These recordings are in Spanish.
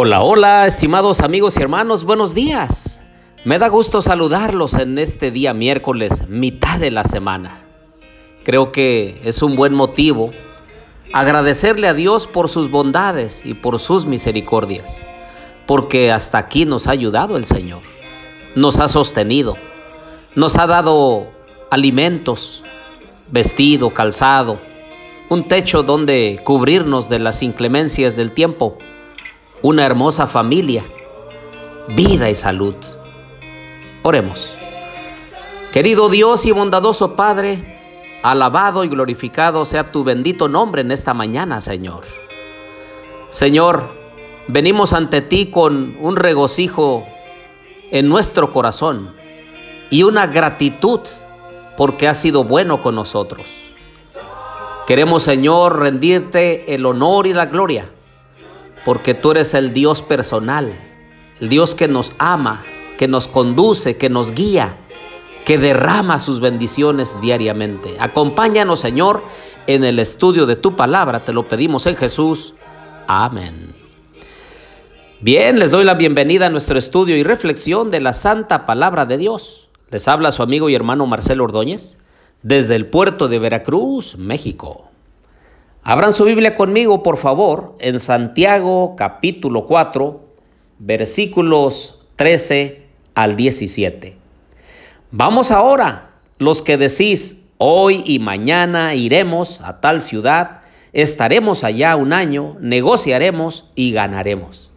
Hola, hola, estimados amigos y hermanos, buenos días. Me da gusto saludarlos en este día miércoles, mitad de la semana. Creo que es un buen motivo agradecerle a Dios por sus bondades y por sus misericordias, porque hasta aquí nos ha ayudado el Señor, nos ha sostenido, nos ha dado alimentos, vestido, calzado, un techo donde cubrirnos de las inclemencias del tiempo una hermosa familia, vida y salud. Oremos. Querido Dios y bondadoso Padre, alabado y glorificado sea tu bendito nombre en esta mañana, Señor. Señor, venimos ante ti con un regocijo en nuestro corazón y una gratitud porque has sido bueno con nosotros. Queremos, Señor, rendirte el honor y la gloria porque tú eres el Dios personal, el Dios que nos ama, que nos conduce, que nos guía, que derrama sus bendiciones diariamente. Acompáñanos, Señor, en el estudio de tu palabra, te lo pedimos en Jesús. Amén. Bien, les doy la bienvenida a nuestro estudio y reflexión de la Santa Palabra de Dios. Les habla su amigo y hermano Marcelo Ordóñez desde el puerto de Veracruz, México. Abran su Biblia conmigo, por favor, en Santiago capítulo 4, versículos 13 al 17. Vamos ahora, los que decís, hoy y mañana iremos a tal ciudad, estaremos allá un año, negociaremos y ganaremos.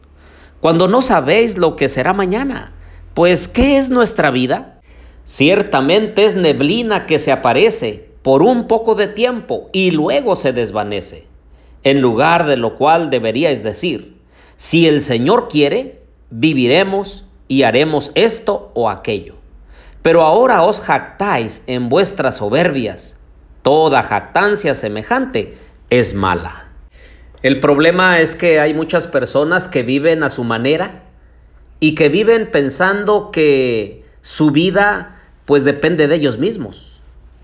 Cuando no sabéis lo que será mañana, pues ¿qué es nuestra vida? Ciertamente es neblina que se aparece por un poco de tiempo y luego se desvanece. En lugar de lo cual deberíais decir, si el Señor quiere, viviremos y haremos esto o aquello. Pero ahora os jactáis en vuestras soberbias. Toda jactancia semejante es mala. El problema es que hay muchas personas que viven a su manera y que viven pensando que su vida pues depende de ellos mismos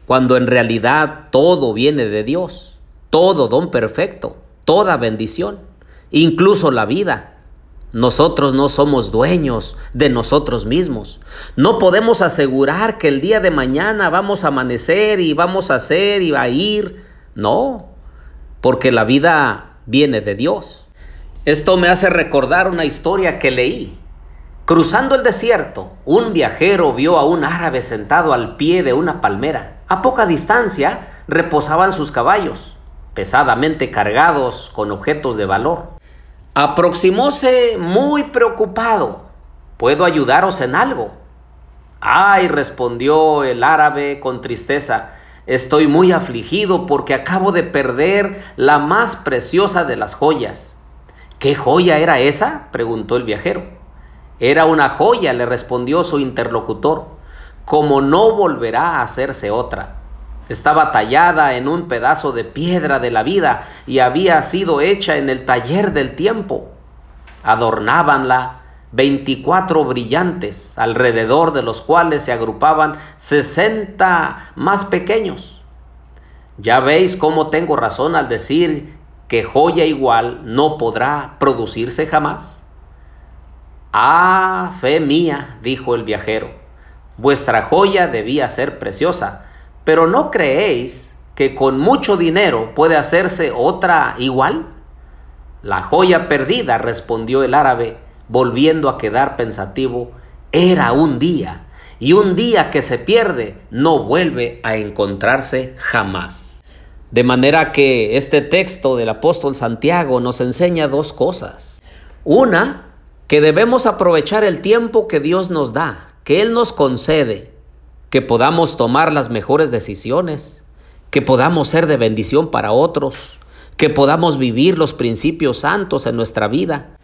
cuando en realidad todo viene de Dios, todo don perfecto, toda bendición, incluso la vida. Nosotros no somos dueños de nosotros mismos. No podemos asegurar que el día de mañana vamos a amanecer y vamos a hacer y va a ir. No, porque la vida viene de Dios. Esto me hace recordar una historia que leí. Cruzando el desierto, un viajero vio a un árabe sentado al pie de una palmera. A poca distancia reposaban sus caballos, pesadamente cargados con objetos de valor. Aproximóse muy preocupado. ¿Puedo ayudaros en algo? Ay, respondió el árabe con tristeza, estoy muy afligido porque acabo de perder la más preciosa de las joyas. ¿Qué joya era esa? preguntó el viajero. Era una joya, le respondió su interlocutor como no volverá a hacerse otra. Estaba tallada en un pedazo de piedra de la vida y había sido hecha en el taller del tiempo. Adornábanla veinticuatro brillantes, alrededor de los cuales se agrupaban sesenta más pequeños. Ya veis cómo tengo razón al decir que joya igual no podrá producirse jamás. Ah, fe mía, dijo el viajero Vuestra joya debía ser preciosa, pero ¿no creéis que con mucho dinero puede hacerse otra igual? La joya perdida, respondió el árabe, volviendo a quedar pensativo, era un día, y un día que se pierde no vuelve a encontrarse jamás. De manera que este texto del apóstol Santiago nos enseña dos cosas. Una, que debemos aprovechar el tiempo que Dios nos da que Él nos concede que podamos tomar las mejores decisiones, que podamos ser de bendición para otros, que podamos vivir los principios santos en nuestra vida,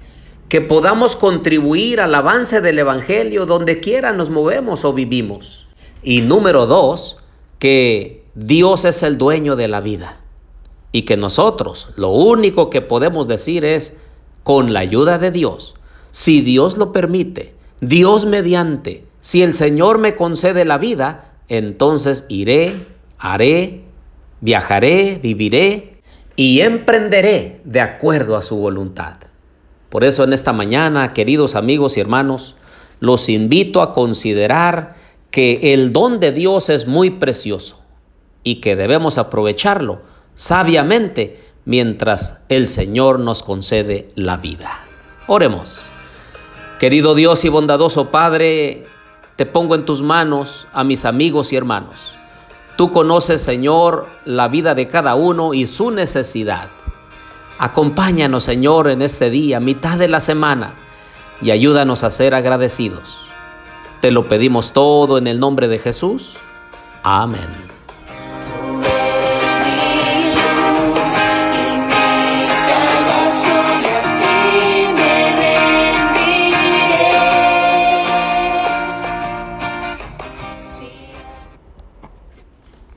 que podamos contribuir al avance del Evangelio donde quiera nos movemos o vivimos. Y número dos, que Dios es el dueño de la vida y que nosotros lo único que podemos decir es, con la ayuda de Dios, si Dios lo permite, Dios mediante, si el Señor me concede la vida, entonces iré, haré, viajaré, viviré y emprenderé de acuerdo a su voluntad. Por eso en esta mañana, queridos amigos y hermanos, los invito a considerar que el don de Dios es muy precioso y que debemos aprovecharlo sabiamente mientras el Señor nos concede la vida. Oremos. Querido Dios y bondadoso Padre, te pongo en tus manos a mis amigos y hermanos. Tú conoces, Señor, la vida de cada uno y su necesidad. Acompáñanos, Señor, en este día, mitad de la semana, y ayúdanos a ser agradecidos. Te lo pedimos todo en el nombre de Jesús. Amén.